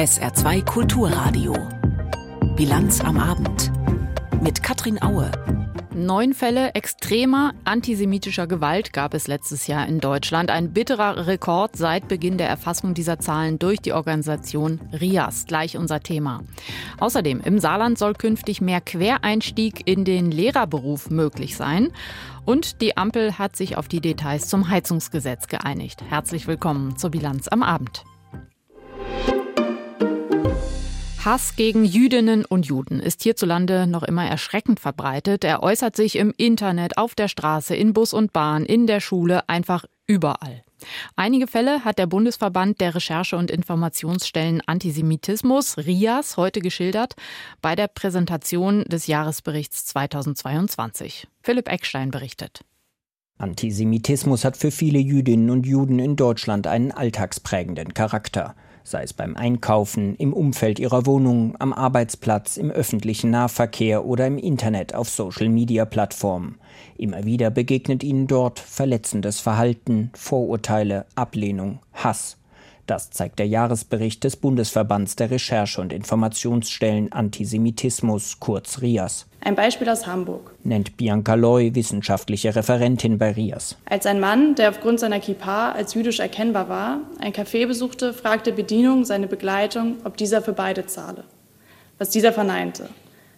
SR2 Kulturradio. Bilanz am Abend. Mit Katrin Aue. Neun Fälle extremer antisemitischer Gewalt gab es letztes Jahr in Deutschland. Ein bitterer Rekord seit Beginn der Erfassung dieser Zahlen durch die Organisation RIAS. Gleich unser Thema. Außerdem, im Saarland soll künftig mehr Quereinstieg in den Lehrerberuf möglich sein. Und die Ampel hat sich auf die Details zum Heizungsgesetz geeinigt. Herzlich willkommen zur Bilanz am Abend. Hass gegen Jüdinnen und Juden ist hierzulande noch immer erschreckend verbreitet. Er äußert sich im Internet, auf der Straße, in Bus und Bahn, in der Schule, einfach überall. Einige Fälle hat der Bundesverband der Recherche- und Informationsstellen Antisemitismus, RIAS, heute geschildert bei der Präsentation des Jahresberichts 2022. Philipp Eckstein berichtet. Antisemitismus hat für viele Jüdinnen und Juden in Deutschland einen alltagsprägenden Charakter sei es beim Einkaufen, im Umfeld ihrer Wohnung, am Arbeitsplatz, im öffentlichen Nahverkehr oder im Internet auf Social-Media-Plattformen. Immer wieder begegnet ihnen dort verletzendes Verhalten, Vorurteile, Ablehnung, Hass. Das zeigt der Jahresbericht des Bundesverbands der Recherche- und Informationsstellen Antisemitismus, kurz RIAS. Ein Beispiel aus Hamburg. Nennt Bianca Loy, wissenschaftliche Referentin bei RIAS. Als ein Mann, der aufgrund seiner Kippa als jüdisch erkennbar war, ein Café besuchte, fragte Bedienung seine Begleitung, ob dieser für beide zahle. Was dieser verneinte.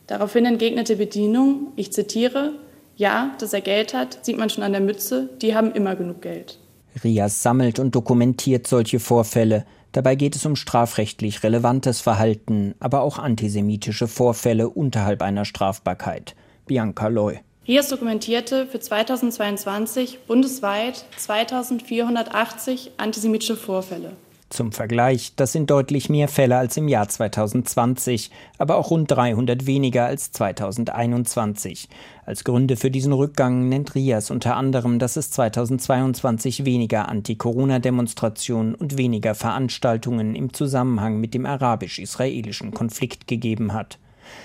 Daraufhin entgegnete Bedienung, ich zitiere, ja, dass er Geld hat, sieht man schon an der Mütze, die haben immer genug Geld. Rias sammelt und dokumentiert solche Vorfälle. Dabei geht es um strafrechtlich relevantes Verhalten, aber auch antisemitische Vorfälle unterhalb einer Strafbarkeit. Bianca Loy. Rias dokumentierte für 2022 bundesweit 2480 antisemitische Vorfälle. Zum Vergleich, das sind deutlich mehr Fälle als im Jahr 2020, aber auch rund 300 weniger als 2021. Als Gründe für diesen Rückgang nennt Rias unter anderem, dass es 2022 weniger Anti-Corona-Demonstrationen und weniger Veranstaltungen im Zusammenhang mit dem arabisch-israelischen Konflikt gegeben hat.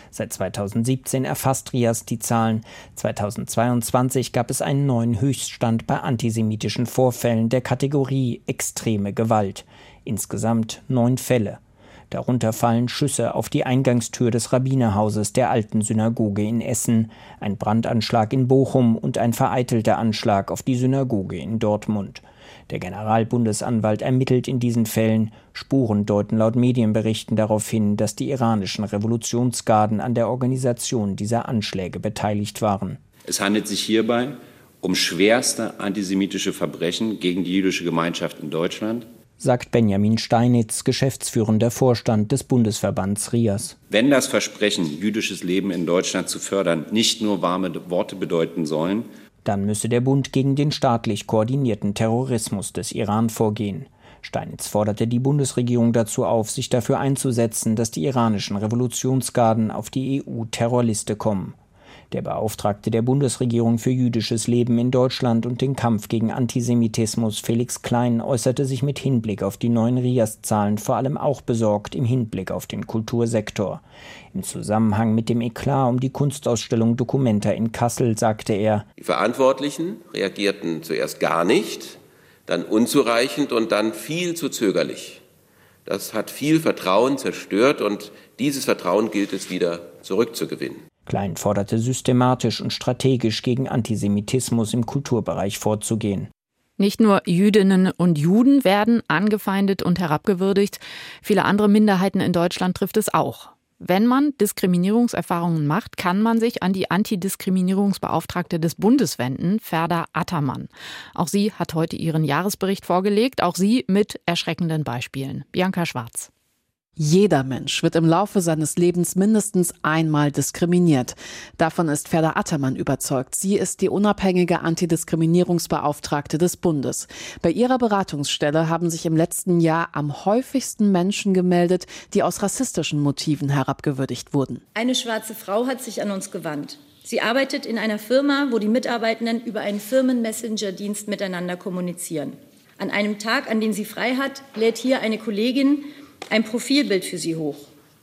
Seit 2017 erfasst Rias die Zahlen. 2022 gab es einen neuen Höchststand bei antisemitischen Vorfällen der Kategorie extreme Gewalt insgesamt neun Fälle. Darunter fallen Schüsse auf die Eingangstür des Rabbinerhauses der alten Synagoge in Essen, ein Brandanschlag in Bochum und ein vereitelter Anschlag auf die Synagoge in Dortmund. Der Generalbundesanwalt ermittelt in diesen Fällen. Spuren deuten laut Medienberichten darauf hin, dass die iranischen Revolutionsgarden an der Organisation dieser Anschläge beteiligt waren. Es handelt sich hierbei um schwerste antisemitische Verbrechen gegen die jüdische Gemeinschaft in Deutschland sagt Benjamin Steinitz, geschäftsführender Vorstand des Bundesverbands RIAS. Wenn das Versprechen, jüdisches Leben in Deutschland zu fördern, nicht nur warme Worte bedeuten sollen, dann müsse der Bund gegen den staatlich koordinierten Terrorismus des Iran vorgehen. Steinitz forderte die Bundesregierung dazu auf, sich dafür einzusetzen, dass die iranischen Revolutionsgarden auf die EU-Terrorliste kommen. Der Beauftragte der Bundesregierung für jüdisches Leben in Deutschland und den Kampf gegen Antisemitismus, Felix Klein, äußerte sich mit Hinblick auf die neuen RIAS-Zahlen vor allem auch besorgt im Hinblick auf den Kultursektor. Im Zusammenhang mit dem Eklat um die Kunstausstellung Documenta in Kassel sagte er, Die Verantwortlichen reagierten zuerst gar nicht, dann unzureichend und dann viel zu zögerlich. Das hat viel Vertrauen zerstört und dieses Vertrauen gilt es wieder zurückzugewinnen. Klein forderte systematisch und strategisch gegen Antisemitismus im Kulturbereich vorzugehen. Nicht nur Jüdinnen und Juden werden angefeindet und herabgewürdigt, viele andere Minderheiten in Deutschland trifft es auch. Wenn man Diskriminierungserfahrungen macht, kann man sich an die Antidiskriminierungsbeauftragte des Bundes wenden, Ferda Attermann. Auch sie hat heute ihren Jahresbericht vorgelegt, auch sie mit erschreckenden Beispielen. Bianca Schwarz. Jeder Mensch wird im Laufe seines Lebens mindestens einmal diskriminiert. Davon ist Ferda Attermann überzeugt. Sie ist die unabhängige Antidiskriminierungsbeauftragte des Bundes. Bei ihrer Beratungsstelle haben sich im letzten Jahr am häufigsten Menschen gemeldet, die aus rassistischen Motiven herabgewürdigt wurden. Eine schwarze Frau hat sich an uns gewandt. Sie arbeitet in einer Firma, wo die Mitarbeitenden über einen Firmen-Messenger-Dienst miteinander kommunizieren. An einem Tag, an dem sie frei hat, lädt hier eine Kollegin ein Profilbild für sie hoch.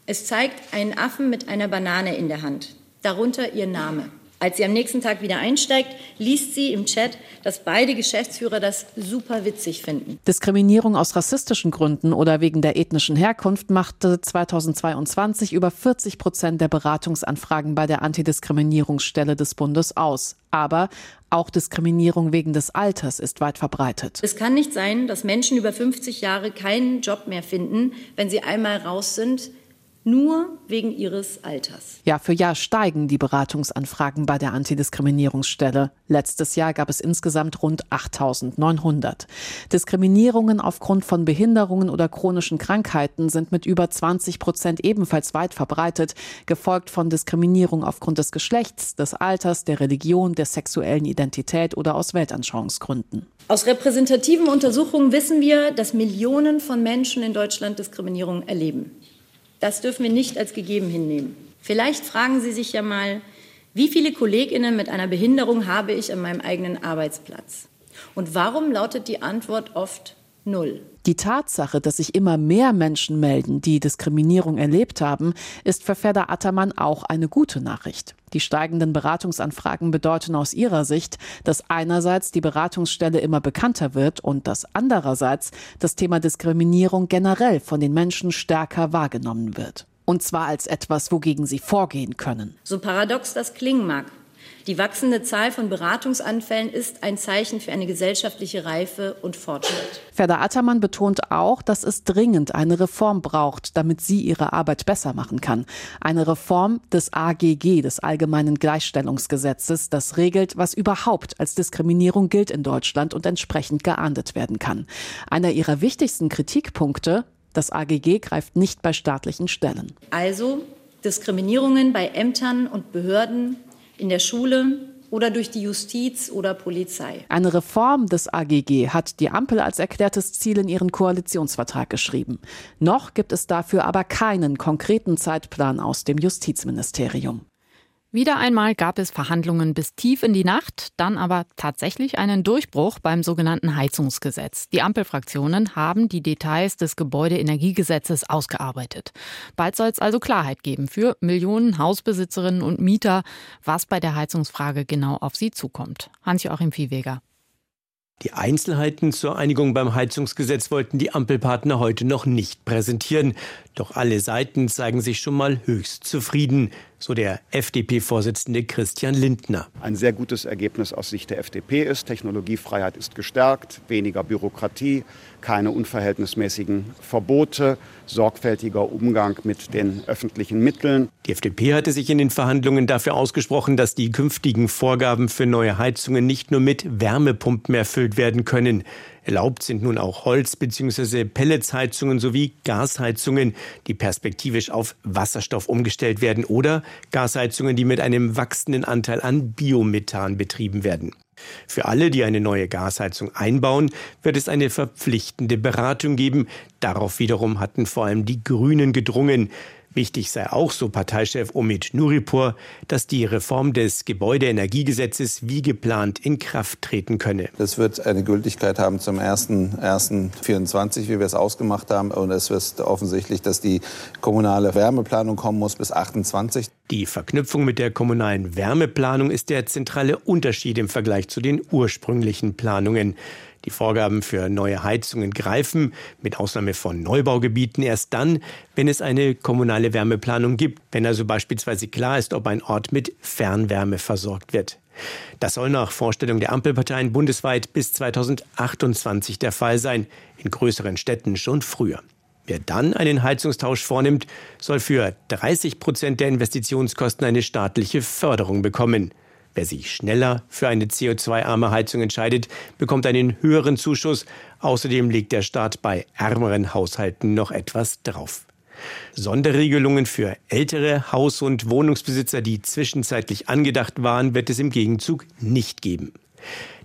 Es zeigt einen Affen mit einer Banane in der Hand, darunter ihr Name. Als sie am nächsten Tag wieder einsteigt, liest sie im Chat, dass beide Geschäftsführer das super witzig finden. Diskriminierung aus rassistischen Gründen oder wegen der ethnischen Herkunft machte 2022 über 40 Prozent der Beratungsanfragen bei der Antidiskriminierungsstelle des Bundes aus. Aber auch Diskriminierung wegen des Alters ist weit verbreitet. Es kann nicht sein, dass Menschen über 50 Jahre keinen Job mehr finden, wenn sie einmal raus sind nur wegen ihres Alters. Jahr für Jahr steigen die Beratungsanfragen bei der Antidiskriminierungsstelle. Letztes Jahr gab es insgesamt rund 8900. Diskriminierungen aufgrund von Behinderungen oder chronischen Krankheiten sind mit über 20 Prozent ebenfalls weit verbreitet, gefolgt von Diskriminierung aufgrund des Geschlechts, des Alters, der Religion, der sexuellen Identität oder aus Weltanschauungsgründen. Aus repräsentativen Untersuchungen wissen wir, dass Millionen von Menschen in Deutschland Diskriminierung erleben. Das dürfen wir nicht als gegeben hinnehmen. Vielleicht fragen Sie sich ja mal, wie viele Kolleginnen mit einer Behinderung habe ich an meinem eigenen Arbeitsplatz? Und warum lautet die Antwort oft Null? Die Tatsache, dass sich immer mehr Menschen melden, die Diskriminierung erlebt haben, ist für Ferda Attermann auch eine gute Nachricht. Die steigenden Beratungsanfragen bedeuten aus ihrer Sicht, dass einerseits die Beratungsstelle immer bekannter wird und dass andererseits das Thema Diskriminierung generell von den Menschen stärker wahrgenommen wird. Und zwar als etwas, wogegen sie vorgehen können. So paradox das klingen mag. Die wachsende Zahl von Beratungsanfällen ist ein Zeichen für eine gesellschaftliche Reife und Fortschritt. Ferda Attermann betont auch, dass es dringend eine Reform braucht, damit sie ihre Arbeit besser machen kann. Eine Reform des AGG, des Allgemeinen Gleichstellungsgesetzes, das regelt, was überhaupt als Diskriminierung gilt in Deutschland und entsprechend geahndet werden kann. Einer ihrer wichtigsten Kritikpunkte, das AGG greift nicht bei staatlichen Stellen. Also Diskriminierungen bei Ämtern und Behörden in der Schule oder durch die Justiz oder Polizei. Eine Reform des AGG hat die Ampel als erklärtes Ziel in ihren Koalitionsvertrag geschrieben. Noch gibt es dafür aber keinen konkreten Zeitplan aus dem Justizministerium. Wieder einmal gab es Verhandlungen bis tief in die Nacht, dann aber tatsächlich einen Durchbruch beim sogenannten Heizungsgesetz. Die Ampelfraktionen haben die Details des Gebäudeenergiegesetzes ausgearbeitet. Bald soll es also Klarheit geben für Millionen Hausbesitzerinnen und Mieter, was bei der Heizungsfrage genau auf sie zukommt. Hans-Joachim Viehweger. Die Einzelheiten zur Einigung beim Heizungsgesetz wollten die Ampelpartner heute noch nicht präsentieren. Doch alle Seiten zeigen sich schon mal höchst zufrieden, so der FDP-Vorsitzende Christian Lindner. Ein sehr gutes Ergebnis aus Sicht der FDP ist, Technologiefreiheit ist gestärkt, weniger Bürokratie, keine unverhältnismäßigen Verbote, sorgfältiger Umgang mit den öffentlichen Mitteln. Die FDP hatte sich in den Verhandlungen dafür ausgesprochen, dass die künftigen Vorgaben für neue Heizungen nicht nur mit Wärmepumpen erfüllt werden können. Erlaubt sind nun auch Holz- bzw. Pelletsheizungen sowie Gasheizungen, die perspektivisch auf Wasserstoff umgestellt werden oder Gasheizungen, die mit einem wachsenden Anteil an Biomethan betrieben werden. Für alle, die eine neue Gasheizung einbauen, wird es eine verpflichtende Beratung geben. Darauf wiederum hatten vor allem die Grünen gedrungen. Wichtig sei auch, so Parteichef Omid Nuripur, dass die Reform des Gebäudeenergiegesetzes wie geplant in Kraft treten könne. Das wird eine Gültigkeit haben zum 1.1.24, wie wir es ausgemacht haben. Und es ist offensichtlich, dass die kommunale Wärmeplanung kommen muss bis 28. Die Verknüpfung mit der kommunalen Wärmeplanung ist der zentrale Unterschied im Vergleich zu den ursprünglichen Planungen. Die Vorgaben für neue Heizungen greifen, mit Ausnahme von Neubaugebieten, erst dann, wenn es eine kommunale Wärmeplanung gibt, wenn also beispielsweise klar ist, ob ein Ort mit Fernwärme versorgt wird. Das soll nach Vorstellung der Ampelparteien bundesweit bis 2028 der Fall sein, in größeren Städten schon früher. Wer dann einen Heizungstausch vornimmt, soll für 30 Prozent der Investitionskosten eine staatliche Förderung bekommen. Wer sich schneller für eine CO2-arme Heizung entscheidet, bekommt einen höheren Zuschuss. Außerdem legt der Staat bei ärmeren Haushalten noch etwas drauf. Sonderregelungen für ältere Haus- und Wohnungsbesitzer, die zwischenzeitlich angedacht waren, wird es im Gegenzug nicht geben.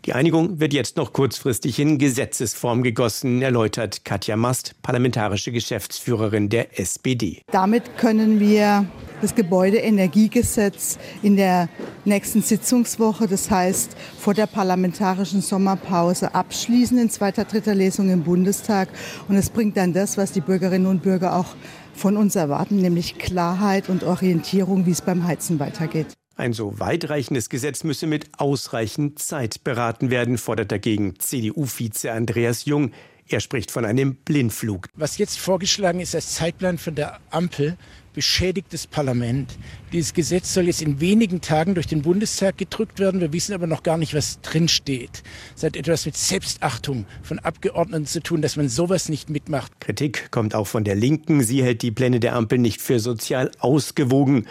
Die Einigung wird jetzt noch kurzfristig in Gesetzesform gegossen, erläutert Katja Mast, parlamentarische Geschäftsführerin der SPD. Damit können wir das Gebäudeenergiegesetz in der nächsten Sitzungswoche, das heißt vor der parlamentarischen Sommerpause, abschließen in zweiter, dritter Lesung im Bundestag. Und es bringt dann das, was die Bürgerinnen und Bürger auch von uns erwarten, nämlich Klarheit und Orientierung, wie es beim Heizen weitergeht. Ein so weitreichendes Gesetz müsse mit ausreichend Zeit beraten werden, fordert dagegen CDU-Vize Andreas Jung. Er spricht von einem Blindflug. Was jetzt vorgeschlagen ist als Zeitplan von der Ampel, beschädigt das Parlament. Dieses Gesetz soll jetzt in wenigen Tagen durch den Bundestag gedrückt werden. Wir wissen aber noch gar nicht, was drinsteht. Es hat etwas mit Selbstachtung von Abgeordneten zu tun, dass man sowas nicht mitmacht. Kritik kommt auch von der Linken. Sie hält die Pläne der Ampel nicht für sozial ausgewogen.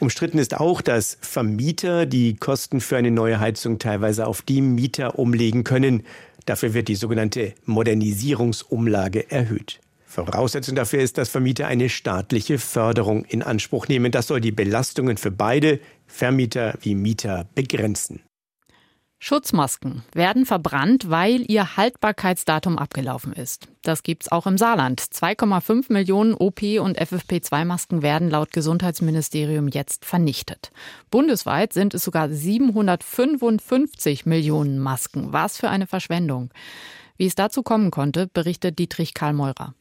Umstritten ist auch, dass Vermieter die Kosten für eine neue Heizung teilweise auf die Mieter umlegen können. Dafür wird die sogenannte Modernisierungsumlage erhöht. Voraussetzung dafür ist, dass Vermieter eine staatliche Förderung in Anspruch nehmen. Das soll die Belastungen für beide, Vermieter wie Mieter, begrenzen. Schutzmasken werden verbrannt, weil ihr Haltbarkeitsdatum abgelaufen ist. Das gibt's auch im Saarland. 2,5 Millionen OP- und FFP2-Masken werden laut Gesundheitsministerium jetzt vernichtet. Bundesweit sind es sogar 755 Millionen Masken. Was für eine Verschwendung. Wie es dazu kommen konnte, berichtet Dietrich Karl Meurer.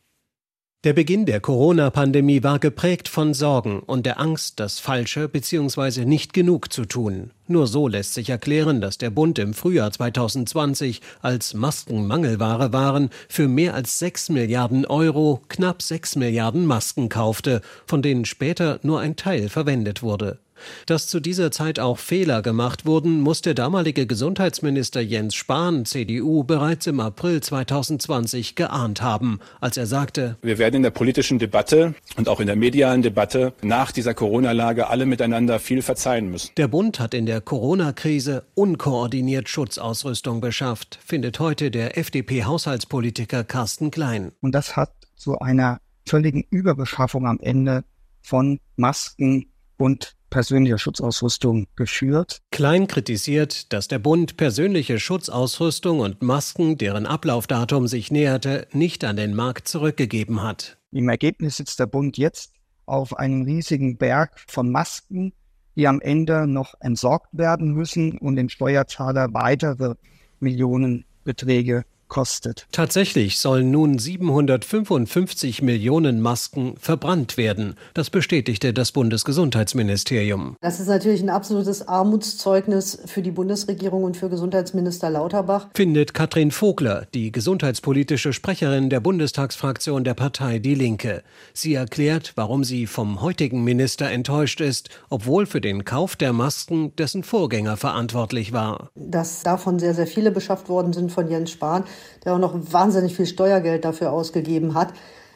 Der Beginn der Corona-Pandemie war geprägt von Sorgen und der Angst, das Falsche bzw. nicht genug zu tun. Nur so lässt sich erklären, dass der Bund im Frühjahr 2020, als Masken Mangelware waren, für mehr als 6 Milliarden Euro knapp 6 Milliarden Masken kaufte, von denen später nur ein Teil verwendet wurde. Dass zu dieser Zeit auch Fehler gemacht wurden, muss der damalige Gesundheitsminister Jens Spahn, CDU, bereits im April 2020 geahnt haben, als er sagte, wir werden in der politischen Debatte und auch in der medialen Debatte nach dieser Corona-Lage alle miteinander viel verzeihen müssen. Der Bund hat in der Corona-Krise unkoordiniert Schutzausrüstung beschafft, findet heute der FDP-Haushaltspolitiker Carsten Klein. Und das hat zu einer völligen Überbeschaffung am Ende von Masken und persönlicher Schutzausrüstung geführt. Klein kritisiert, dass der Bund persönliche Schutzausrüstung und Masken, deren Ablaufdatum sich näherte, nicht an den Markt zurückgegeben hat. Im Ergebnis sitzt der Bund jetzt auf einem riesigen Berg von Masken, die am Ende noch entsorgt werden müssen und den Steuerzahler weitere Millionenbeträge kostet. Tatsächlich sollen nun 755 Millionen Masken verbrannt werden. Das bestätigte das Bundesgesundheitsministerium. Das ist natürlich ein absolutes Armutszeugnis für die Bundesregierung und für Gesundheitsminister Lauterbach. Findet Katrin Vogler, die gesundheitspolitische Sprecherin der Bundestagsfraktion der Partei Die Linke. Sie erklärt, warum sie vom heutigen Minister enttäuscht ist, obwohl für den Kauf der Masken dessen Vorgänger verantwortlich war. Dass davon sehr, sehr viele beschafft worden sind von Jens Spahn der auch noch wahnsinnig viel Steuergeld dafür ausgegeben hat.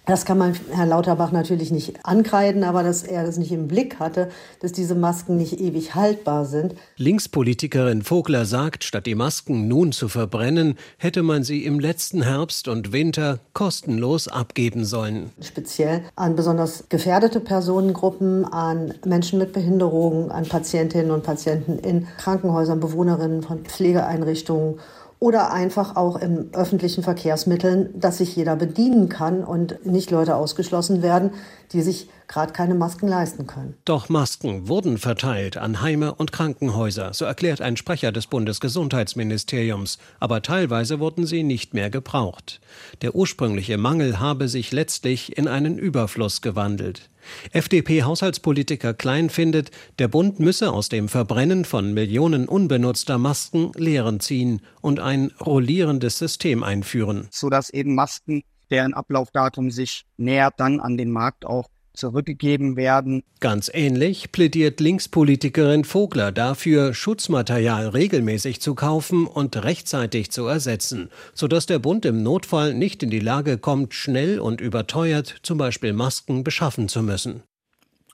Das kann man Herrn Lauterbach natürlich nicht ankreiden, aber dass er das nicht im Blick hatte, dass diese Masken nicht ewig haltbar sind. Linkspolitikerin Vogler sagt, statt die Masken nun zu verbrennen, hätte man sie im letzten Herbst und Winter kostenlos abgeben sollen. Speziell an besonders gefährdete Personengruppen, an Menschen mit Behinderungen, an Patientinnen und Patienten in Krankenhäusern, Bewohnerinnen von Pflegeeinrichtungen oder einfach auch in öffentlichen Verkehrsmitteln, dass sich jeder bedienen kann und nicht Leute ausgeschlossen werden, die sich gerade keine Masken leisten können. Doch Masken wurden verteilt an Heime und Krankenhäuser, so erklärt ein Sprecher des Bundesgesundheitsministeriums, aber teilweise wurden sie nicht mehr gebraucht. Der ursprüngliche Mangel habe sich letztlich in einen Überfluss gewandelt. FDP-Haushaltspolitiker Klein findet, der Bund müsse aus dem Verbrennen von Millionen unbenutzter Masken Lehren ziehen und ein rollierendes System einführen. Sodass eben Masken, deren Ablaufdatum sich nähert, dann an den Markt auch zurückgegeben werden. Ganz ähnlich plädiert Linkspolitikerin Vogler dafür, Schutzmaterial regelmäßig zu kaufen und rechtzeitig zu ersetzen, sodass der Bund im Notfall nicht in die Lage kommt, schnell und überteuert zum Beispiel Masken beschaffen zu müssen.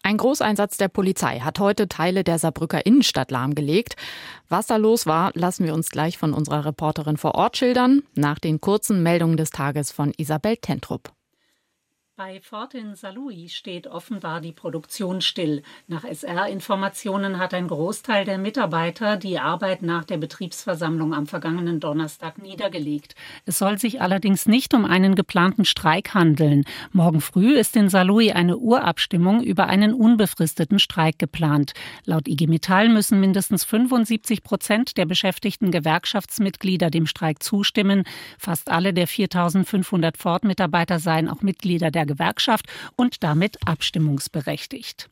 Ein Großeinsatz der Polizei hat heute Teile der Saarbrücker Innenstadt lahmgelegt. Was da los war, lassen wir uns gleich von unserer Reporterin vor Ort schildern, nach den kurzen Meldungen des Tages von Isabel Tentrup. Bei Fortin Salui steht offenbar die Produktion still. Nach SR-Informationen hat ein Großteil der Mitarbeiter die Arbeit nach der Betriebsversammlung am vergangenen Donnerstag niedergelegt. Es soll sich allerdings nicht um einen geplanten Streik handeln. Morgen früh ist in Salui eine Urabstimmung über einen unbefristeten Streik geplant. Laut IG Metall müssen mindestens 75 Prozent der beschäftigten Gewerkschaftsmitglieder dem Streik zustimmen. Fast alle der 4500 Ford-Mitarbeiter seien auch Mitglieder der Gewerkschaft und damit abstimmungsberechtigt.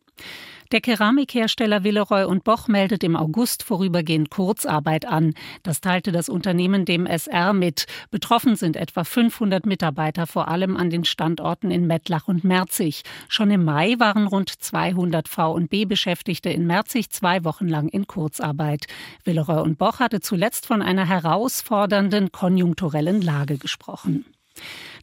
Der Keramikhersteller Villeroy und Boch meldet im August vorübergehend Kurzarbeit an. Das teilte das Unternehmen dem SR mit. Betroffen sind etwa 500 Mitarbeiter, vor allem an den Standorten in Mettlach und Merzig. Schon im Mai waren rund 200 V&B-Beschäftigte in Merzig zwei Wochen lang in Kurzarbeit. Villeroy und Boch hatte zuletzt von einer herausfordernden konjunkturellen Lage gesprochen.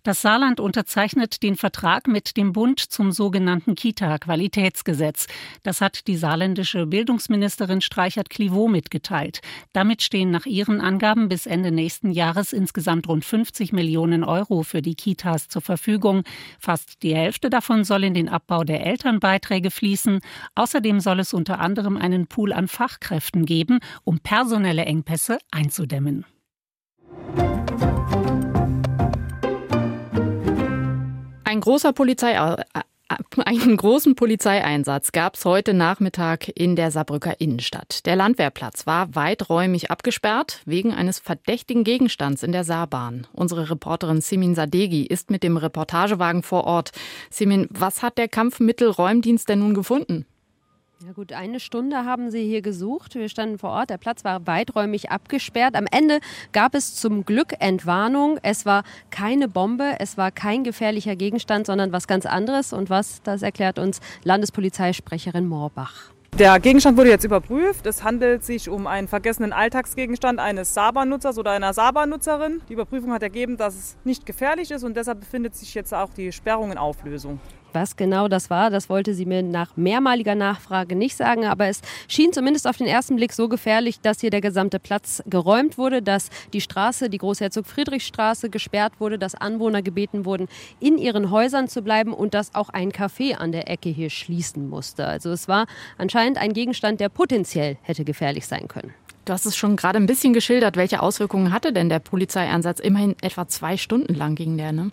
Das Saarland unterzeichnet den Vertrag mit dem Bund zum sogenannten Kita-Qualitätsgesetz. Das hat die saarländische Bildungsministerin Streichert-Clivaux mitgeteilt. Damit stehen nach ihren Angaben bis Ende nächsten Jahres insgesamt rund 50 Millionen Euro für die Kitas zur Verfügung. Fast die Hälfte davon soll in den Abbau der Elternbeiträge fließen. Außerdem soll es unter anderem einen Pool an Fachkräften geben, um personelle Engpässe einzudämmen. Ein großer Polizei äh, äh, einen großen Polizeieinsatz gab es heute Nachmittag in der Saarbrücker Innenstadt. Der Landwehrplatz war weiträumig abgesperrt wegen eines verdächtigen Gegenstands in der Saarbahn. Unsere Reporterin Simin Sadegi ist mit dem Reportagewagen vor Ort. Simin, was hat der Kampfmittelräumdienst denn nun gefunden? Ja gut, eine Stunde haben sie hier gesucht. Wir standen vor Ort. Der Platz war weiträumig abgesperrt. Am Ende gab es zum Glück Entwarnung. Es war keine Bombe, es war kein gefährlicher Gegenstand, sondern was ganz anderes. Und was, das erklärt uns Landespolizeisprecherin Moorbach. Der Gegenstand wurde jetzt überprüft. Es handelt sich um einen vergessenen Alltagsgegenstand eines Saarbahnnutzers oder einer Saarbahnutzerin. Die Überprüfung hat ergeben, dass es nicht gefährlich ist und deshalb befindet sich jetzt auch die Sperrung in Auflösung. Was genau das war, das wollte sie mir nach mehrmaliger Nachfrage nicht sagen, aber es schien zumindest auf den ersten Blick so gefährlich, dass hier der gesamte Platz geräumt wurde, dass die Straße, die Großherzog Friedrich Straße gesperrt wurde, dass Anwohner gebeten wurden, in ihren Häusern zu bleiben und dass auch ein Café an der Ecke hier schließen musste. Also es war anscheinend ein Gegenstand, der potenziell hätte gefährlich sein können. Du hast es schon gerade ein bisschen geschildert. Welche Auswirkungen hatte denn der Polizeieinsatz? Immerhin etwa zwei Stunden lang ging der, ne?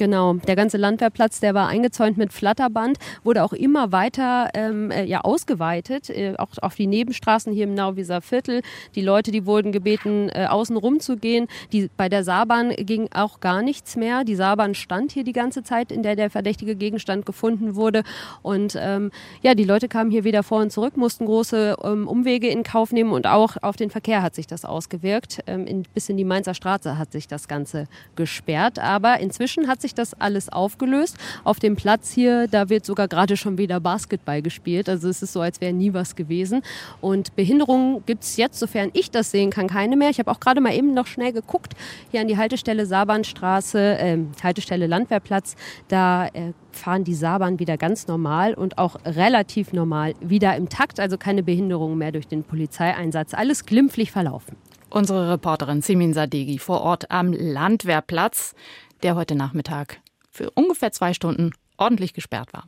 Genau, der ganze Landwehrplatz, der war eingezäunt mit Flatterband, wurde auch immer weiter ähm, äh, ja, ausgeweitet, äh, auch auf die Nebenstraßen hier im Nauwieser Viertel. Die Leute, die wurden gebeten, äh, außen rum zu gehen. Die, bei der Saarbahn ging auch gar nichts mehr. Die Saarbahn stand hier die ganze Zeit, in der der verdächtige Gegenstand gefunden wurde. Und ähm, ja, die Leute kamen hier wieder vor und zurück, mussten große ähm, Umwege in Kauf nehmen und auch auf den Verkehr hat sich das ausgewirkt. Ähm, in, bis in die Mainzer Straße hat sich das Ganze gesperrt. Aber inzwischen hat sich sich das alles aufgelöst. Auf dem Platz hier, da wird sogar gerade schon wieder Basketball gespielt. Also es ist so, als wäre nie was gewesen. Und Behinderungen gibt es jetzt, sofern ich das sehen kann, keine mehr. Ich habe auch gerade mal eben noch schnell geguckt, hier an die Haltestelle Saarbahnstraße, äh, Haltestelle Landwehrplatz. Da äh, fahren die Saarbahn wieder ganz normal und auch relativ normal wieder im Takt. Also keine Behinderungen mehr durch den Polizeieinsatz. Alles glimpflich verlaufen. Unsere Reporterin Simin Sadegi vor Ort am Landwehrplatz der heute Nachmittag für ungefähr zwei Stunden ordentlich gesperrt war.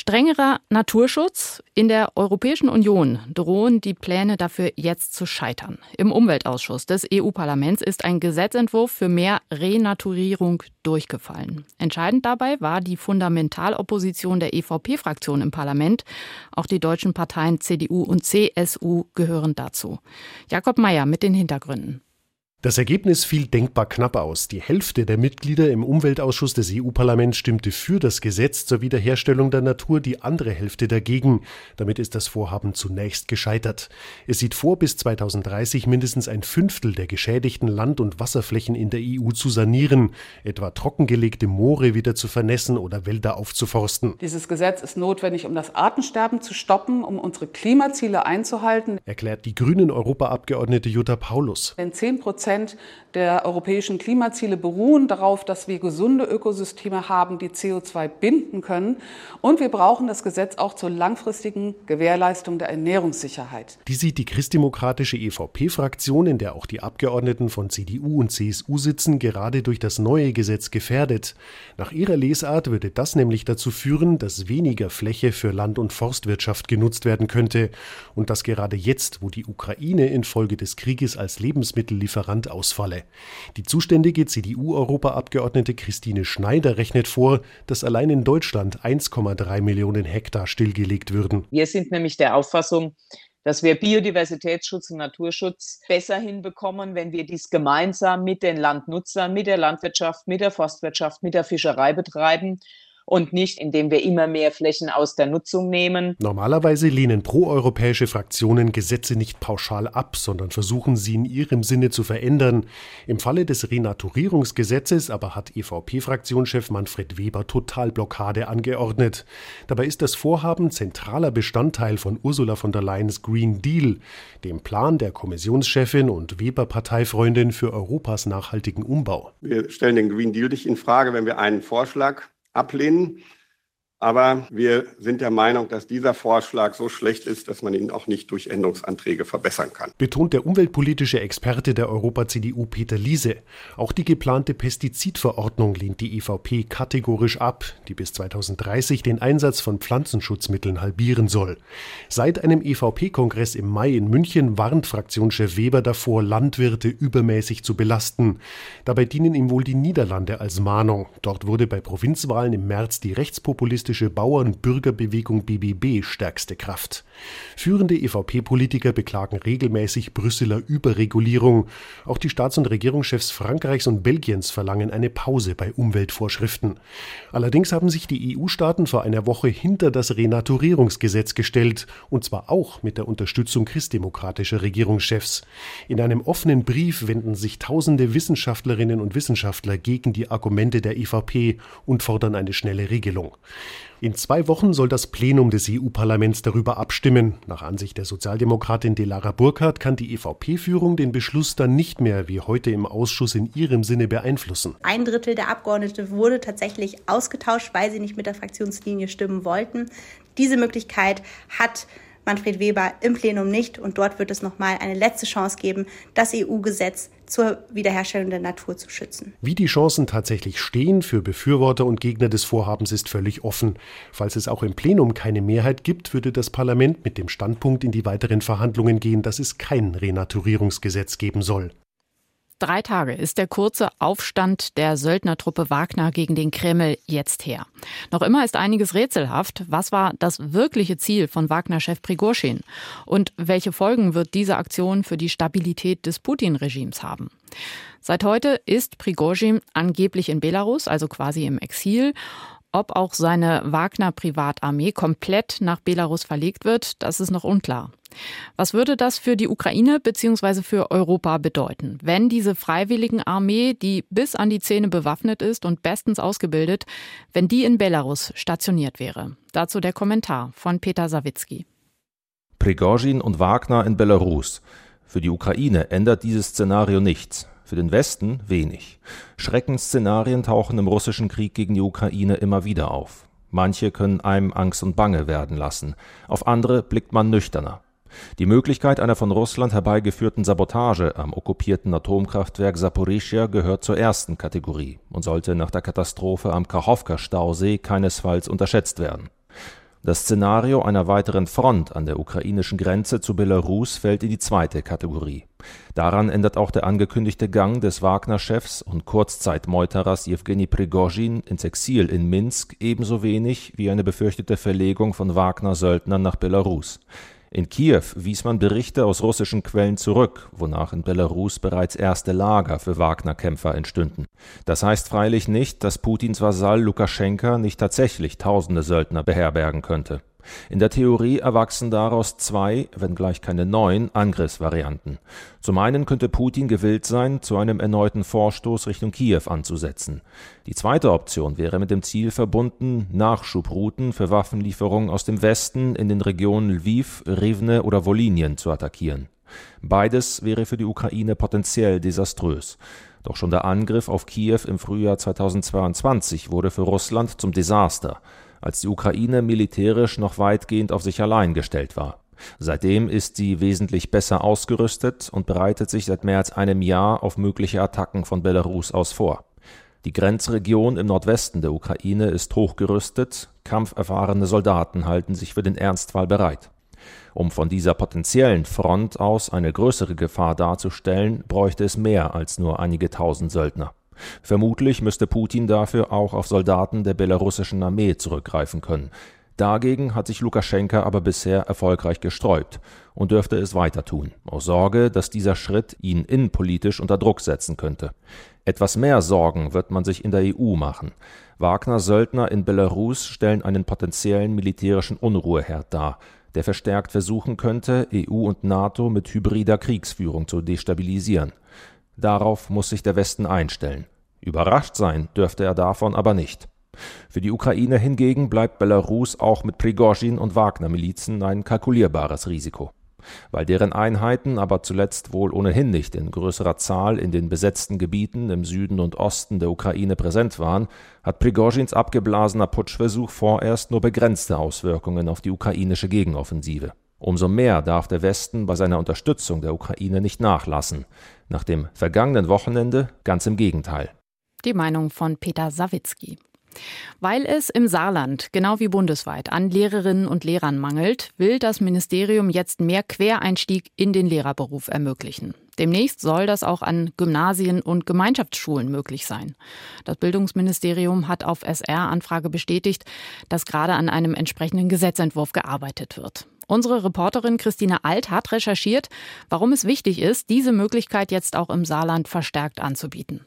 Strengerer Naturschutz in der Europäischen Union drohen die Pläne dafür jetzt zu scheitern. Im Umweltausschuss des EU-Parlaments ist ein Gesetzentwurf für mehr Renaturierung durchgefallen. Entscheidend dabei war die Fundamentalopposition der EVP-Fraktion im Parlament. Auch die deutschen Parteien CDU und CSU gehören dazu. Jakob Mayer mit den Hintergründen. Das Ergebnis fiel denkbar knapp aus. Die Hälfte der Mitglieder im Umweltausschuss des EU-Parlaments stimmte für das Gesetz zur Wiederherstellung der Natur, die andere Hälfte dagegen. Damit ist das Vorhaben zunächst gescheitert. Es sieht vor, bis 2030 mindestens ein Fünftel der geschädigten Land- und Wasserflächen in der EU zu sanieren, etwa trockengelegte Moore wieder zu vernässen oder Wälder aufzuforsten. Dieses Gesetz ist notwendig, um das Artensterben zu stoppen, um unsere Klimaziele einzuhalten, erklärt die grünen Europaabgeordnete Jutta Paulus. Wenn 10 Prozent Prozent der europäischen Klimaziele beruhen darauf, dass wir gesunde Ökosysteme haben, die CO2 binden können. Und wir brauchen das Gesetz auch zur langfristigen Gewährleistung der Ernährungssicherheit. Die sieht die christdemokratische EVP-Fraktion, in der auch die Abgeordneten von CDU und CSU sitzen, gerade durch das neue Gesetz gefährdet. Nach ihrer Lesart würde das nämlich dazu führen, dass weniger Fläche für Land- und Forstwirtschaft genutzt werden könnte und dass gerade jetzt, wo die Ukraine infolge des Krieges als Lebensmittellieferant Land ausfalle. Die zuständige CDU-Europaabgeordnete Christine Schneider rechnet vor, dass allein in Deutschland 1,3 Millionen Hektar stillgelegt würden. Wir sind nämlich der Auffassung, dass wir Biodiversitätsschutz und Naturschutz besser hinbekommen, wenn wir dies gemeinsam mit den Landnutzern, mit der Landwirtschaft, mit der Forstwirtschaft, mit der Fischerei betreiben und nicht, indem wir immer mehr Flächen aus der Nutzung nehmen. Normalerweise lehnen proeuropäische Fraktionen Gesetze nicht pauschal ab, sondern versuchen sie in ihrem Sinne zu verändern. Im Falle des Renaturierungsgesetzes aber hat EVP-Fraktionschef Manfred Weber Totalblockade angeordnet. Dabei ist das Vorhaben zentraler Bestandteil von Ursula von der Leyens Green Deal, dem Plan der Kommissionschefin und Weber-Parteifreundin für Europas nachhaltigen Umbau. Wir stellen den Green Deal nicht in Frage, wenn wir einen Vorschlag ablehnen. Aber wir sind der Meinung, dass dieser Vorschlag so schlecht ist, dass man ihn auch nicht durch Änderungsanträge verbessern kann. Betont der umweltpolitische Experte der Europa-CDU Peter Liese. Auch die geplante Pestizidverordnung lehnt die EVP kategorisch ab, die bis 2030 den Einsatz von Pflanzenschutzmitteln halbieren soll. Seit einem EVP-Kongress im Mai in München warnt Fraktionschef Weber davor, Landwirte übermäßig zu belasten. Dabei dienen ihm wohl die Niederlande als Mahnung. Dort wurde bei Provinzwahlen im März die rechtspopulistische kommunistische Bauernbürgerbewegung BBB stärkste Kraft. Führende EVP-Politiker beklagen regelmäßig Brüsseler Überregulierung. Auch die Staats- und Regierungschefs Frankreichs und Belgiens verlangen eine Pause bei Umweltvorschriften. Allerdings haben sich die EU-Staaten vor einer Woche hinter das Renaturierungsgesetz gestellt, und zwar auch mit der Unterstützung christdemokratischer Regierungschefs. In einem offenen Brief wenden sich tausende Wissenschaftlerinnen und Wissenschaftler gegen die Argumente der EVP und fordern eine schnelle Regelung. In zwei Wochen soll das Plenum des EU-Parlaments darüber abstimmen. Nach Ansicht der Sozialdemokratin Delara Burkhardt kann die EVP-Führung den Beschluss dann nicht mehr wie heute im Ausschuss in ihrem Sinne beeinflussen. Ein Drittel der Abgeordneten wurde tatsächlich ausgetauscht, weil sie nicht mit der Fraktionslinie stimmen wollten. Diese Möglichkeit hat Manfred Weber im Plenum nicht. Und dort wird es nochmal eine letzte Chance geben, das EU-Gesetz zur Wiederherstellung der Natur zu schützen. Wie die Chancen tatsächlich stehen für Befürworter und Gegner des Vorhabens ist völlig offen. Falls es auch im Plenum keine Mehrheit gibt, würde das Parlament mit dem Standpunkt in die weiteren Verhandlungen gehen, dass es kein Renaturierungsgesetz geben soll. Drei Tage ist der kurze Aufstand der Söldnertruppe Wagner gegen den Kreml jetzt her. Noch immer ist einiges rätselhaft. Was war das wirkliche Ziel von Wagner-Chef Prigorschin? Und welche Folgen wird diese Aktion für die Stabilität des Putin-Regimes haben? Seit heute ist Prigorschin angeblich in Belarus, also quasi im Exil. Ob auch seine Wagner-Privatarmee komplett nach Belarus verlegt wird, das ist noch unklar. Was würde das für die Ukraine bzw. für Europa bedeuten, wenn diese freiwilligen Armee, die bis an die Zähne bewaffnet ist und bestens ausgebildet, wenn die in Belarus stationiert wäre? Dazu der Kommentar von Peter Sawicki. Prigozhin und Wagner in Belarus. Für die Ukraine ändert dieses Szenario nichts. Für den Westen wenig. Schreckensszenarien tauchen im russischen Krieg gegen die Ukraine immer wieder auf. Manche können einem Angst und Bange werden lassen, auf andere blickt man nüchterner. Die Möglichkeit einer von Russland herbeigeführten Sabotage am okkupierten Atomkraftwerk Saporischschja gehört zur ersten Kategorie und sollte nach der Katastrophe am Kachowka-Stausee keinesfalls unterschätzt werden. Das Szenario einer weiteren Front an der ukrainischen Grenze zu Belarus fällt in die zweite Kategorie. Daran ändert auch der angekündigte Gang des Wagner-Chefs und Kurzzeitmeuterers Jewgeni Prigozhin ins Exil in Minsk ebenso wenig wie eine befürchtete Verlegung von Wagner-Söldnern nach Belarus. In Kiew wies man Berichte aus russischen Quellen zurück, wonach in Belarus bereits erste Lager für Wagner-Kämpfer entstünden. Das heißt freilich nicht, dass Putins Vasall Lukaschenka nicht tatsächlich tausende Söldner beherbergen könnte. In der Theorie erwachsen daraus zwei, wenngleich keine neuen, Angriffsvarianten. Zum einen könnte Putin gewillt sein, zu einem erneuten Vorstoß Richtung Kiew anzusetzen. Die zweite Option wäre mit dem Ziel verbunden, Nachschubrouten für Waffenlieferungen aus dem Westen in den Regionen Lviv, Rivne oder Wolinien zu attackieren. Beides wäre für die Ukraine potenziell desaströs. Doch schon der Angriff auf Kiew im Frühjahr 2022 wurde für Russland zum Desaster als die Ukraine militärisch noch weitgehend auf sich allein gestellt war. Seitdem ist sie wesentlich besser ausgerüstet und bereitet sich seit mehr als einem Jahr auf mögliche Attacken von Belarus aus vor. Die Grenzregion im Nordwesten der Ukraine ist hochgerüstet, kampferfahrene Soldaten halten sich für den Ernstfall bereit. Um von dieser potenziellen Front aus eine größere Gefahr darzustellen, bräuchte es mehr als nur einige tausend Söldner. Vermutlich müsste Putin dafür auch auf Soldaten der belarussischen Armee zurückgreifen können. Dagegen hat sich Lukaschenka aber bisher erfolgreich gesträubt und dürfte es weiter tun, aus Sorge, dass dieser Schritt ihn innenpolitisch unter Druck setzen könnte. Etwas mehr Sorgen wird man sich in der EU machen. Wagner-Söldner in Belarus stellen einen potenziellen militärischen Unruheherd dar, der verstärkt versuchen könnte, EU und NATO mit hybrider Kriegsführung zu destabilisieren. Darauf muss sich der Westen einstellen. Überrascht sein dürfte er davon aber nicht. Für die Ukraine hingegen bleibt Belarus auch mit Prigozhin und Wagner-Milizen ein kalkulierbares Risiko. Weil deren Einheiten aber zuletzt wohl ohnehin nicht in größerer Zahl in den besetzten Gebieten im Süden und Osten der Ukraine präsent waren, hat Prigozhins abgeblasener Putschversuch vorerst nur begrenzte Auswirkungen auf die ukrainische Gegenoffensive. Umso mehr darf der Westen bei seiner Unterstützung der Ukraine nicht nachlassen. Nach dem vergangenen Wochenende ganz im Gegenteil. Die Meinung von Peter Sawicki. Weil es im Saarland, genau wie bundesweit, an Lehrerinnen und Lehrern mangelt, will das Ministerium jetzt mehr Quereinstieg in den Lehrerberuf ermöglichen. Demnächst soll das auch an Gymnasien und Gemeinschaftsschulen möglich sein. Das Bildungsministerium hat auf SR-Anfrage bestätigt, dass gerade an einem entsprechenden Gesetzentwurf gearbeitet wird. Unsere Reporterin Christine Alt hat recherchiert, warum es wichtig ist, diese Möglichkeit jetzt auch im Saarland verstärkt anzubieten.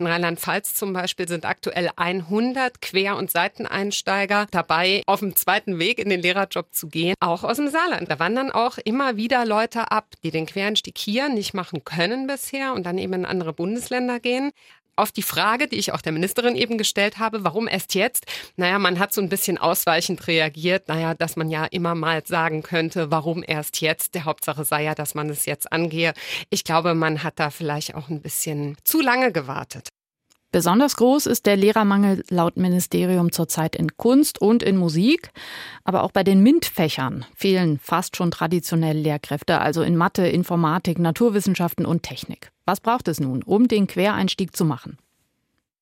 In Rheinland-Pfalz zum Beispiel sind aktuell 100 Quer- und Seiteneinsteiger dabei, auf dem zweiten Weg in den Lehrerjob zu gehen, auch aus dem Saarland. Da wandern auch immer wieder Leute ab, die den Quereinstieg hier nicht machen können bisher und dann eben in andere Bundesländer gehen auf die Frage, die ich auch der Ministerin eben gestellt habe, warum erst jetzt? Naja, man hat so ein bisschen ausweichend reagiert. Naja, dass man ja immer mal sagen könnte, warum erst jetzt? Der Hauptsache sei ja, dass man es jetzt angehe. Ich glaube, man hat da vielleicht auch ein bisschen zu lange gewartet. Besonders groß ist der Lehrermangel laut Ministerium zurzeit in Kunst und in Musik. Aber auch bei den MINT-Fächern fehlen fast schon traditionell Lehrkräfte, also in Mathe, Informatik, Naturwissenschaften und Technik. Was braucht es nun, um den Quereinstieg zu machen?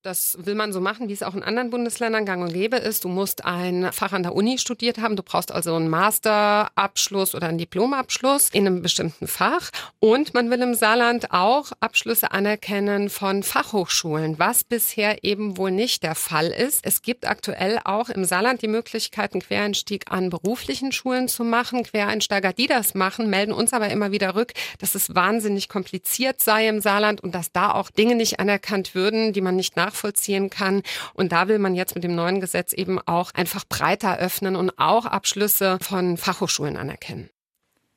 Das will man so machen, wie es auch in anderen Bundesländern gang und gäbe ist. Du musst ein Fach an der Uni studiert haben. Du brauchst also einen Masterabschluss oder einen Diplomabschluss in einem bestimmten Fach. Und man will im Saarland auch Abschlüsse anerkennen von Fachhochschulen, was bisher eben wohl nicht der Fall ist. Es gibt aktuell auch im Saarland die Möglichkeit, einen Quereinstieg an beruflichen Schulen zu machen. Quereinsteiger, die das machen, melden uns aber immer wieder rück, dass es wahnsinnig kompliziert sei im Saarland und dass da auch Dinge nicht anerkannt würden, die man nicht nach nachvollziehen kann. Und da will man jetzt mit dem neuen Gesetz eben auch einfach breiter öffnen und auch Abschlüsse von Fachhochschulen anerkennen.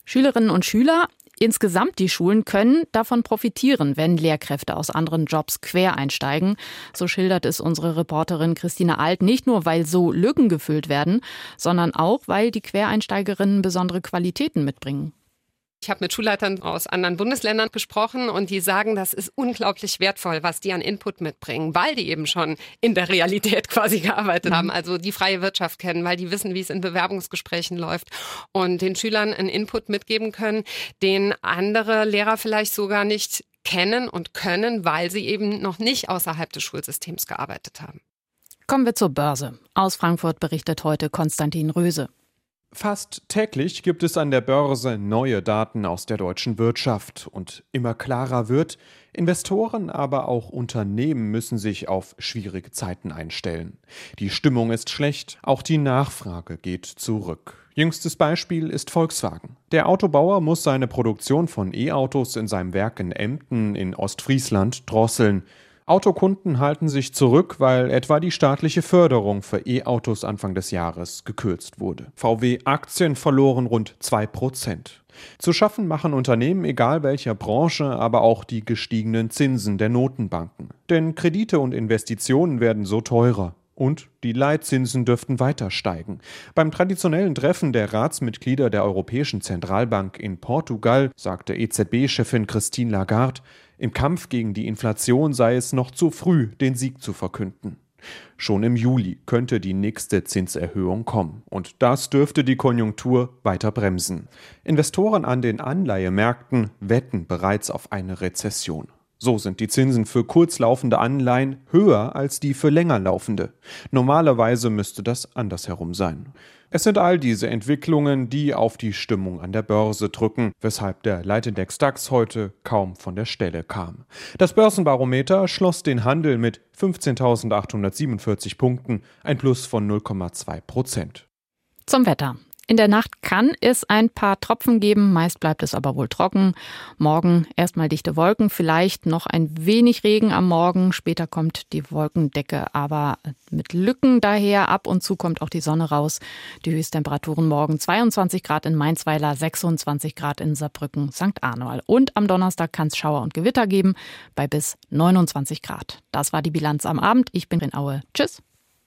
Schülerinnen und Schüler Insgesamt die Schulen können davon profitieren, wenn Lehrkräfte aus anderen Jobs quer einsteigen. So schildert es unsere Reporterin Christine Alt nicht nur, weil so Lücken gefüllt werden, sondern auch, weil die Quereinsteigerinnen besondere Qualitäten mitbringen. Ich habe mit Schulleitern aus anderen Bundesländern gesprochen und die sagen, das ist unglaublich wertvoll, was die an Input mitbringen, weil die eben schon in der Realität quasi gearbeitet mhm. haben, also die freie Wirtschaft kennen, weil die wissen, wie es in Bewerbungsgesprächen läuft und den Schülern einen Input mitgeben können, den andere Lehrer vielleicht sogar nicht kennen und können, weil sie eben noch nicht außerhalb des Schulsystems gearbeitet haben. Kommen wir zur Börse. Aus Frankfurt berichtet heute Konstantin Röse. Fast täglich gibt es an der Börse neue Daten aus der deutschen Wirtschaft und immer klarer wird, Investoren, aber auch Unternehmen müssen sich auf schwierige Zeiten einstellen. Die Stimmung ist schlecht, auch die Nachfrage geht zurück. Jüngstes Beispiel ist Volkswagen. Der Autobauer muss seine Produktion von E-Autos in seinem Werk in Emden in Ostfriesland drosseln. Autokunden halten sich zurück, weil etwa die staatliche Förderung für E-Autos Anfang des Jahres gekürzt wurde. VW-Aktien verloren rund 2 Prozent. Zu schaffen machen Unternehmen egal welcher Branche, aber auch die gestiegenen Zinsen der Notenbanken. Denn Kredite und Investitionen werden so teurer. Und die Leitzinsen dürften weiter steigen. Beim traditionellen Treffen der Ratsmitglieder der Europäischen Zentralbank in Portugal sagte EZB-Chefin Christine Lagarde, im Kampf gegen die Inflation sei es noch zu früh, den Sieg zu verkünden. Schon im Juli könnte die nächste Zinserhöhung kommen. Und das dürfte die Konjunktur weiter bremsen. Investoren an den Anleihemärkten wetten bereits auf eine Rezession. So sind die Zinsen für kurzlaufende Anleihen höher als die für länger laufende. Normalerweise müsste das andersherum sein. Es sind all diese Entwicklungen, die auf die Stimmung an der Börse drücken, weshalb der Leitindex DAX heute kaum von der Stelle kam. Das Börsenbarometer schloss den Handel mit 15.847 Punkten, ein Plus von 0,2 Prozent. Zum Wetter. In der Nacht kann es ein paar Tropfen geben, meist bleibt es aber wohl trocken. Morgen erstmal dichte Wolken, vielleicht noch ein wenig Regen am Morgen. Später kommt die Wolkendecke aber mit Lücken daher. Ab und zu kommt auch die Sonne raus. Die Höchsttemperaturen morgen 22 Grad in Mainzweiler, 26 Grad in Saarbrücken, St. Arnold. Und am Donnerstag kann es Schauer und Gewitter geben bei bis 29 Grad. Das war die Bilanz am Abend. Ich bin in Aue. Tschüss.